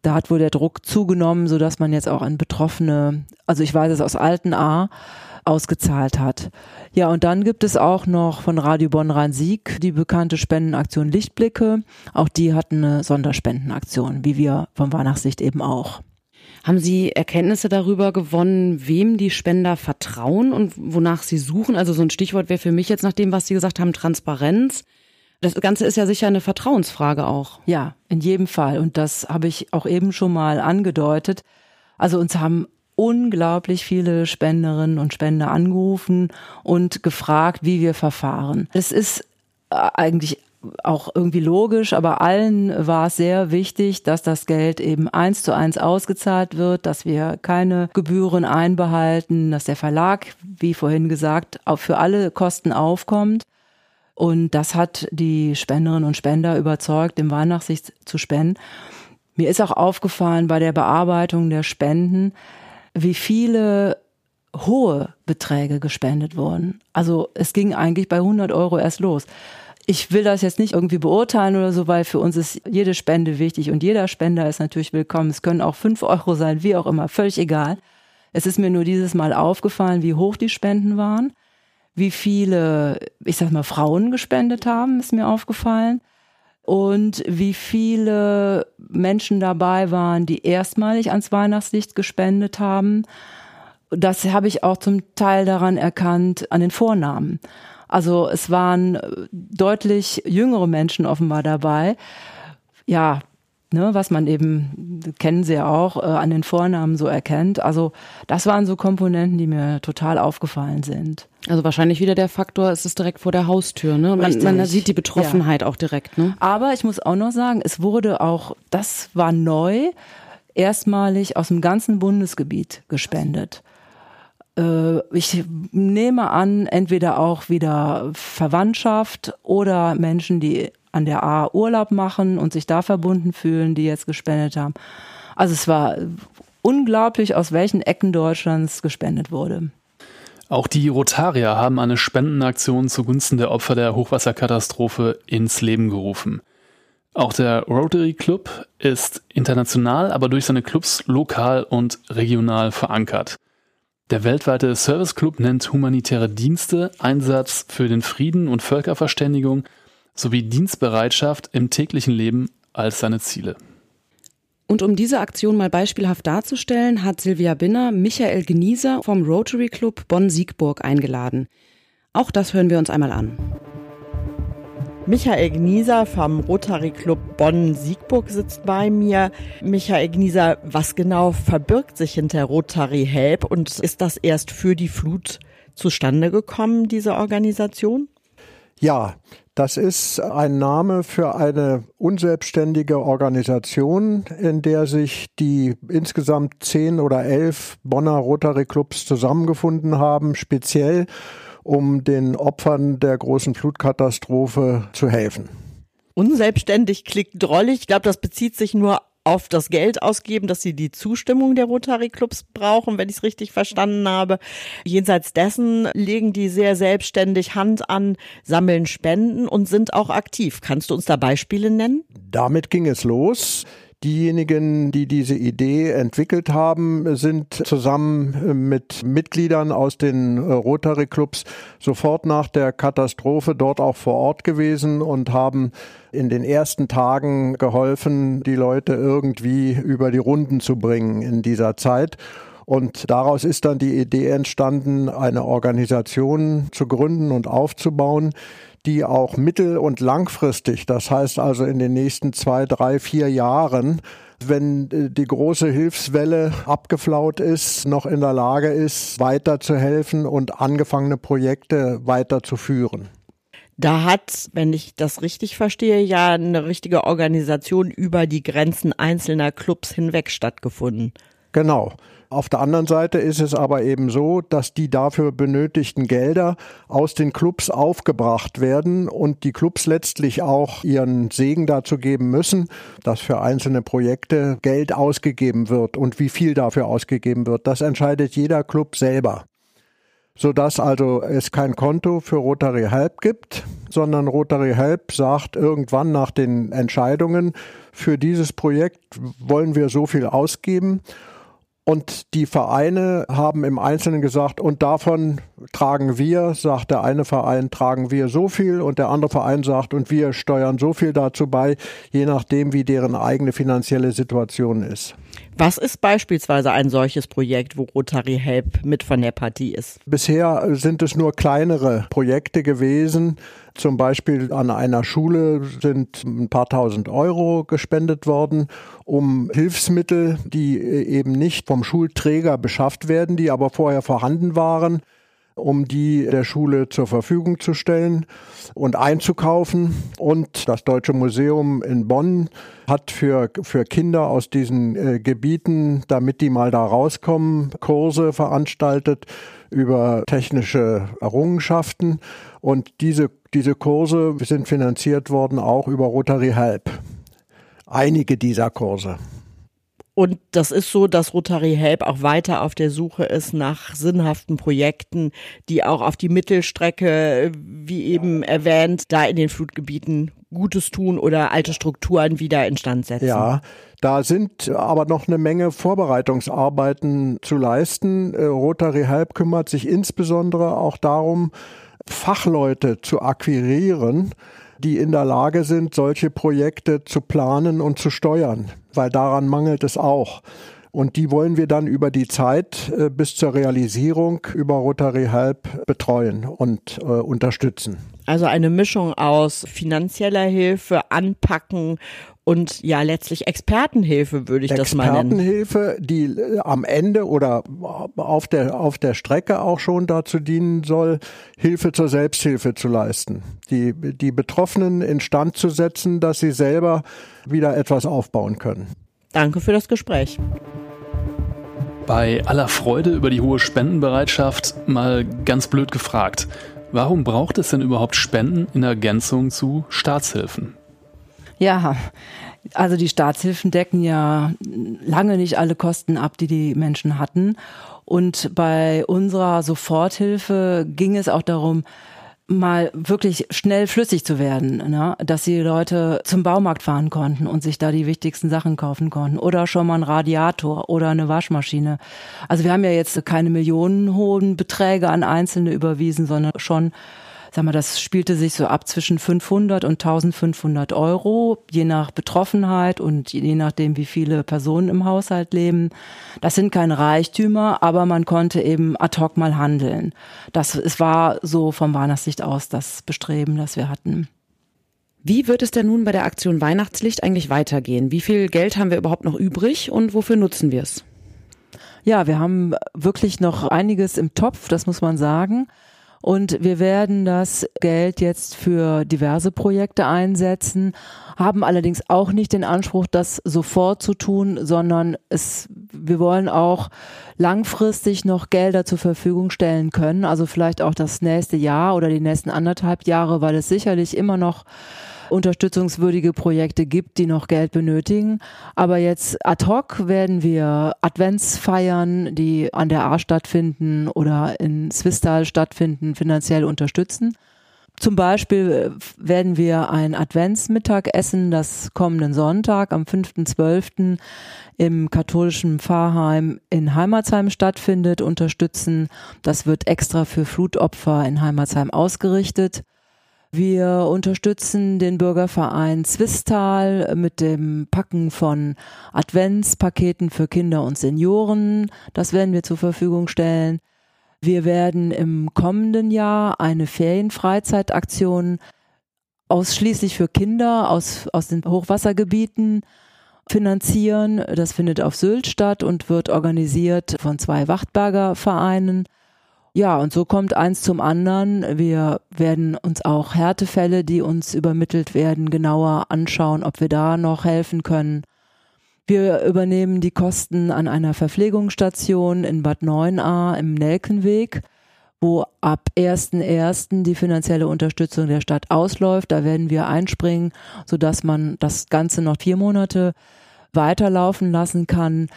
da hat wohl der Druck zugenommen, so man jetzt auch an Betroffene, also ich weiß es aus Alten A, ausgezahlt hat. Ja, und dann gibt es auch noch von Radio Bonn-Rhein-Sieg die bekannte Spendenaktion Lichtblicke. Auch die hat eine Sonderspendenaktion, wie wir vom Weihnachtslicht eben auch. Haben Sie Erkenntnisse darüber gewonnen, wem die Spender vertrauen und wonach sie suchen? Also so ein Stichwort wäre für mich jetzt nach dem, was Sie gesagt haben, Transparenz. Das Ganze ist ja sicher eine Vertrauensfrage auch. Ja, in jedem Fall. Und das habe ich auch eben schon mal angedeutet. Also uns haben unglaublich viele Spenderinnen und Spender angerufen und gefragt, wie wir verfahren. Es ist äh, eigentlich auch irgendwie logisch, aber allen war es sehr wichtig, dass das Geld eben eins zu eins ausgezahlt wird, dass wir keine Gebühren einbehalten, dass der Verlag, wie vorhin gesagt, auch für alle Kosten aufkommt. Und das hat die Spenderinnen und Spender überzeugt, im Weihnachtssicht zu spenden. Mir ist auch aufgefallen bei der Bearbeitung der Spenden, wie viele hohe Beträge gespendet wurden. Also es ging eigentlich bei 100 Euro erst los. Ich will das jetzt nicht irgendwie beurteilen oder so, weil für uns ist jede Spende wichtig und jeder Spender ist natürlich willkommen. Es können auch fünf Euro sein, wie auch immer, völlig egal. Es ist mir nur dieses Mal aufgefallen, wie hoch die Spenden waren, wie viele, ich sag mal, Frauen gespendet haben, ist mir aufgefallen und wie viele Menschen dabei waren, die erstmalig ans Weihnachtslicht gespendet haben. Das habe ich auch zum Teil daran erkannt, an den Vornamen. Also es waren äh, deutlich jüngere Menschen offenbar dabei. Ja, ne, was man eben, kennen Sie ja auch, äh, an den Vornamen so erkennt. Also das waren so Komponenten, die mir total aufgefallen sind. Also wahrscheinlich wieder der Faktor, es ist direkt vor der Haustür, ne? Man, man sieht die Betroffenheit ja. auch direkt, ne? Aber ich muss auch noch sagen, es wurde auch, das war neu, erstmalig aus dem ganzen Bundesgebiet gespendet. Äh, ich nehme an, entweder auch wieder Verwandtschaft oder Menschen, die an der A Urlaub machen und sich da verbunden fühlen, die jetzt gespendet haben. Also es war unglaublich, aus welchen Ecken Deutschlands gespendet wurde. Auch die Rotarier haben eine Spendenaktion zugunsten der Opfer der Hochwasserkatastrophe ins Leben gerufen. Auch der Rotary Club ist international, aber durch seine Clubs lokal und regional verankert. Der weltweite Service Club nennt humanitäre Dienste, Einsatz für den Frieden und Völkerverständigung sowie Dienstbereitschaft im täglichen Leben als seine Ziele. Und um diese Aktion mal beispielhaft darzustellen, hat Silvia Binner Michael Genieser vom Rotary Club Bonn-Siegburg eingeladen. Auch das hören wir uns einmal an. Michael Gnieser vom Rotary Club Bonn-Siegburg sitzt bei mir. Michael Gnieser, was genau verbirgt sich hinter Rotary Help und ist das erst für die Flut zustande gekommen, diese Organisation? Ja, das ist ein Name für eine unselbstständige Organisation, in der sich die insgesamt zehn oder elf Bonner Rotary Clubs zusammengefunden haben, speziell um den Opfern der großen Flutkatastrophe zu helfen. Unselbstständig klingt drollig. Ich glaube, das bezieht sich nur auf das Geld ausgeben, dass sie die Zustimmung der Rotary Clubs brauchen, wenn ich es richtig verstanden habe. Jenseits dessen legen die sehr selbstständig Hand an, sammeln Spenden und sind auch aktiv. Kannst du uns da Beispiele nennen? Damit ging es los. Diejenigen, die diese Idee entwickelt haben, sind zusammen mit Mitgliedern aus den Rotary Clubs sofort nach der Katastrophe dort auch vor Ort gewesen und haben in den ersten Tagen geholfen, die Leute irgendwie über die Runden zu bringen in dieser Zeit. Und daraus ist dann die Idee entstanden, eine Organisation zu gründen und aufzubauen, die auch mittel- und langfristig, das heißt also in den nächsten zwei, drei, vier Jahren, wenn äh, die große Hilfswelle abgeflaut ist, noch in der Lage ist, weiterzuhelfen und angefangene Projekte weiterzuführen. Da hat, wenn ich das richtig verstehe, ja eine richtige Organisation über die Grenzen einzelner Clubs hinweg stattgefunden. Genau. Auf der anderen Seite ist es aber eben so, dass die dafür benötigten Gelder aus den Clubs aufgebracht werden und die Clubs letztlich auch ihren Segen dazu geben müssen, dass für einzelne Projekte Geld ausgegeben wird und wie viel dafür ausgegeben wird. Das entscheidet jeder Club selber sodass also es kein Konto für Rotary Help gibt, sondern Rotary Help sagt irgendwann nach den Entscheidungen, für dieses Projekt wollen wir so viel ausgeben und die Vereine haben im Einzelnen gesagt, und davon tragen wir, sagt der eine Verein, tragen wir so viel und der andere Verein sagt, und wir steuern so viel dazu bei, je nachdem, wie deren eigene finanzielle Situation ist. Was ist beispielsweise ein solches Projekt, wo Rotary Help mit von der Partie ist? Bisher sind es nur kleinere Projekte gewesen. Zum Beispiel an einer Schule sind ein paar tausend Euro gespendet worden, um Hilfsmittel, die eben nicht vom Schulträger beschafft werden, die aber vorher vorhanden waren, um die der Schule zur Verfügung zu stellen und einzukaufen. Und das Deutsche Museum in Bonn hat für, für Kinder aus diesen äh, Gebieten, damit die mal da rauskommen, Kurse veranstaltet über technische Errungenschaften. Und diese, diese Kurse sind finanziert worden auch über Rotary Help. Einige dieser Kurse. Und das ist so, dass Rotary Help auch weiter auf der Suche ist nach sinnhaften Projekten, die auch auf die Mittelstrecke, wie eben erwähnt, da in den Flutgebieten Gutes tun oder alte Strukturen wieder instand setzen. Ja, da sind aber noch eine Menge Vorbereitungsarbeiten zu leisten. Äh, Rotary Help kümmert sich insbesondere auch darum, Fachleute zu akquirieren, die in der Lage sind, solche Projekte zu planen und zu steuern, weil daran mangelt es auch. Und die wollen wir dann über die Zeit äh, bis zur Realisierung über Rotary Help betreuen und äh, unterstützen. Also eine Mischung aus finanzieller Hilfe, Anpacken und ja letztlich Expertenhilfe würde ich das mal nennen. Expertenhilfe, die äh, am Ende oder auf der auf der Strecke auch schon dazu dienen soll, Hilfe zur Selbsthilfe zu leisten, die die Betroffenen instand zu setzen, dass sie selber wieder etwas aufbauen können. Danke für das Gespräch. Bei aller Freude über die hohe Spendenbereitschaft mal ganz blöd gefragt. Warum braucht es denn überhaupt Spenden in Ergänzung zu Staatshilfen? Ja, also die Staatshilfen decken ja lange nicht alle Kosten ab, die die Menschen hatten. Und bei unserer Soforthilfe ging es auch darum, mal wirklich schnell flüssig zu werden, ne? dass die Leute zum Baumarkt fahren konnten und sich da die wichtigsten Sachen kaufen konnten oder schon mal ein Radiator oder eine Waschmaschine. Also wir haben ja jetzt keine millionenhohen Beträge an Einzelne überwiesen, sondern schon sag mal, das spielte sich so ab zwischen 500 und 1500 Euro, je nach Betroffenheit und je nachdem, wie viele Personen im Haushalt leben. Das sind keine Reichtümer, aber man konnte eben ad hoc mal handeln. Das, es war so vom Weihnachtssicht aus das Bestreben, das wir hatten. Wie wird es denn nun bei der Aktion Weihnachtslicht eigentlich weitergehen? Wie viel Geld haben wir überhaupt noch übrig und wofür nutzen wir es? Ja, wir haben wirklich noch einiges im Topf, das muss man sagen. Und wir werden das Geld jetzt für diverse Projekte einsetzen, haben allerdings auch nicht den Anspruch, das sofort zu tun, sondern es, wir wollen auch langfristig noch Gelder zur Verfügung stellen können, also vielleicht auch das nächste Jahr oder die nächsten anderthalb Jahre, weil es sicherlich immer noch unterstützungswürdige Projekte gibt, die noch Geld benötigen. Aber jetzt ad hoc werden wir Adventsfeiern, die an der A stattfinden oder in Swistal stattfinden, finanziell unterstützen. Zum Beispiel äh, werden wir ein Adventsmittagessen das kommenden Sonntag am 5.12. im katholischen Pfarrheim in Heimatsheim stattfindet, unterstützen. Das wird extra für Flutopfer in Heimatsheim ausgerichtet. Wir unterstützen den Bürgerverein Zwistal mit dem Packen von Adventspaketen für Kinder und Senioren. Das werden wir zur Verfügung stellen. Wir werden im kommenden Jahr eine Ferienfreizeitaktion ausschließlich für Kinder aus, aus den Hochwassergebieten finanzieren. Das findet auf Sylt statt und wird organisiert von zwei Wachtberger Vereinen. Ja, und so kommt eins zum anderen. Wir werden uns auch Härtefälle, die uns übermittelt werden, genauer anschauen, ob wir da noch helfen können. Wir übernehmen die Kosten an einer Verpflegungsstation in Bad 9a im Nelkenweg, wo ab 1.1. die finanzielle Unterstützung der Stadt ausläuft. Da werden wir einspringen, sodass man das Ganze noch vier Monate weiterlaufen lassen kann.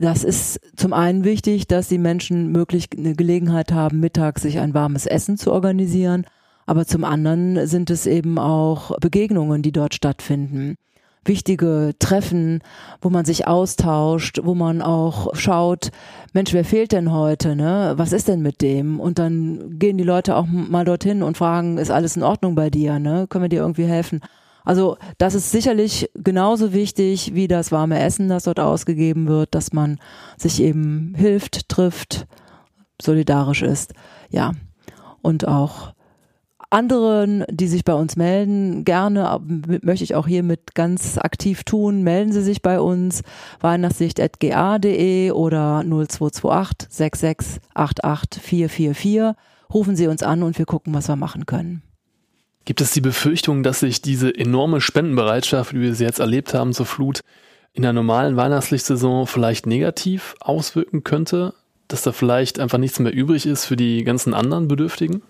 Das ist zum einen wichtig, dass die Menschen möglich eine Gelegenheit haben, mittags sich ein warmes Essen zu organisieren. Aber zum anderen sind es eben auch Begegnungen, die dort stattfinden. Wichtige Treffen, wo man sich austauscht, wo man auch schaut, Mensch, wer fehlt denn heute, ne? Was ist denn mit dem? Und dann gehen die Leute auch mal dorthin und fragen, ist alles in Ordnung bei dir, ne? Können wir dir irgendwie helfen? Also das ist sicherlich genauso wichtig wie das warme Essen, das dort ausgegeben wird, dass man sich eben hilft, trifft, solidarisch ist. Ja. Und auch anderen, die sich bei uns melden, gerne, möchte ich auch hiermit ganz aktiv tun, melden Sie sich bei uns, weihnachtssicht.ga.de oder 0228 6688 444. Rufen Sie uns an und wir gucken, was wir machen können. Gibt es die Befürchtung, dass sich diese enorme Spendenbereitschaft, wie wir sie jetzt erlebt haben zur Flut, in der normalen Weihnachtslichtsaison vielleicht negativ auswirken könnte? Dass da vielleicht einfach nichts mehr übrig ist für die ganzen anderen Bedürftigen?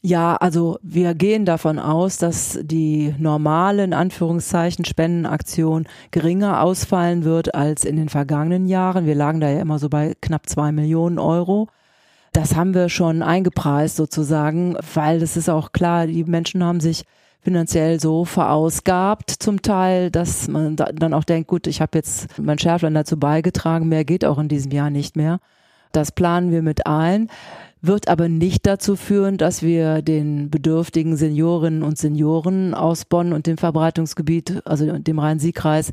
Ja, also wir gehen davon aus, dass die normale, Anführungszeichen, Spendenaktion geringer ausfallen wird als in den vergangenen Jahren. Wir lagen da ja immer so bei knapp zwei Millionen Euro das haben wir schon eingepreist sozusagen, weil es ist auch klar, die Menschen haben sich finanziell so verausgabt zum Teil, dass man dann auch denkt, gut, ich habe jetzt mein Schärflein dazu beigetragen, mehr geht auch in diesem Jahr nicht mehr. Das planen wir mit ein, wird aber nicht dazu führen, dass wir den bedürftigen Seniorinnen und Senioren aus Bonn und dem Verbreitungsgebiet, also dem Rhein-Sieg-Kreis,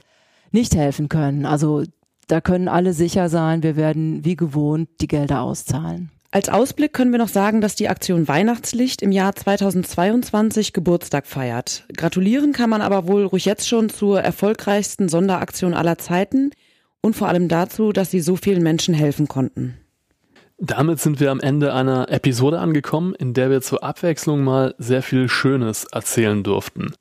nicht helfen können. Also da können alle sicher sein, wir werden wie gewohnt die Gelder auszahlen. Als Ausblick können wir noch sagen, dass die Aktion Weihnachtslicht im Jahr 2022 Geburtstag feiert. Gratulieren kann man aber wohl ruhig jetzt schon zur erfolgreichsten Sonderaktion aller Zeiten und vor allem dazu, dass sie so vielen Menschen helfen konnten. Damit sind wir am Ende einer Episode angekommen, in der wir zur Abwechslung mal sehr viel Schönes erzählen durften.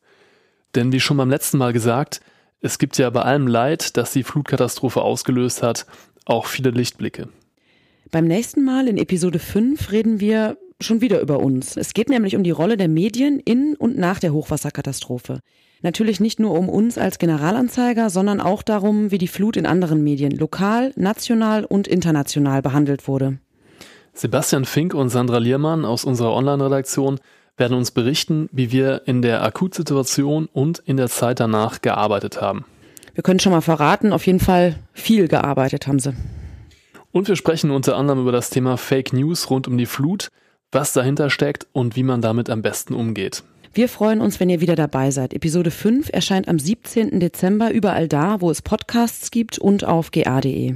Denn wie schon beim letzten Mal gesagt, es gibt ja bei allem Leid, das die Flutkatastrophe ausgelöst hat, auch viele Lichtblicke. Beim nächsten Mal in Episode 5 reden wir schon wieder über uns. Es geht nämlich um die Rolle der Medien in und nach der Hochwasserkatastrophe. Natürlich nicht nur um uns als Generalanzeiger, sondern auch darum, wie die Flut in anderen Medien lokal, national und international behandelt wurde. Sebastian Fink und Sandra Liermann aus unserer Online-Redaktion werden uns berichten, wie wir in der Akutsituation und in der Zeit danach gearbeitet haben. Wir können schon mal verraten, auf jeden Fall viel gearbeitet haben sie. Und wir sprechen unter anderem über das Thema Fake News rund um die Flut, was dahinter steckt und wie man damit am besten umgeht. Wir freuen uns, wenn ihr wieder dabei seid. Episode 5 erscheint am 17. Dezember überall da, wo es Podcasts gibt und auf ga.de.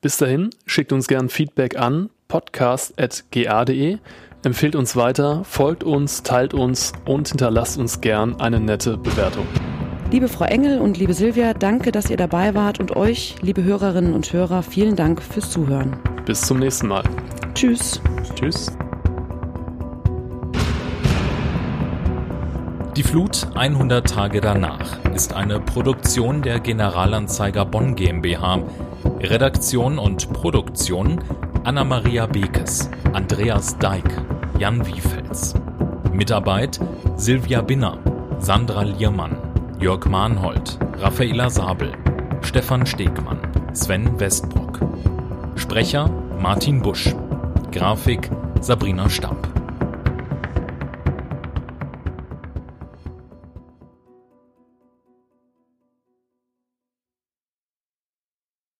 Bis dahin, schickt uns gern Feedback an podcast.ga.de, empfehlt uns weiter, folgt uns, teilt uns und hinterlasst uns gern eine nette Bewertung. Liebe Frau Engel und liebe Silvia, danke, dass ihr dabei wart und euch, liebe Hörerinnen und Hörer, vielen Dank fürs Zuhören. Bis zum nächsten Mal. Tschüss. Tschüss. Die Flut 100 Tage danach ist eine Produktion der Generalanzeiger Bonn GmbH. Redaktion und Produktion Anna-Maria Bekes, Andreas Deik, Jan Wiefels. Mitarbeit Silvia Binner, Sandra Liermann, Jörg Mahnhold, Raffaela Sabel, Stefan Stegmann, Sven Westbrock. Sprecher Martin Busch. Grafik Sabrina Stamp.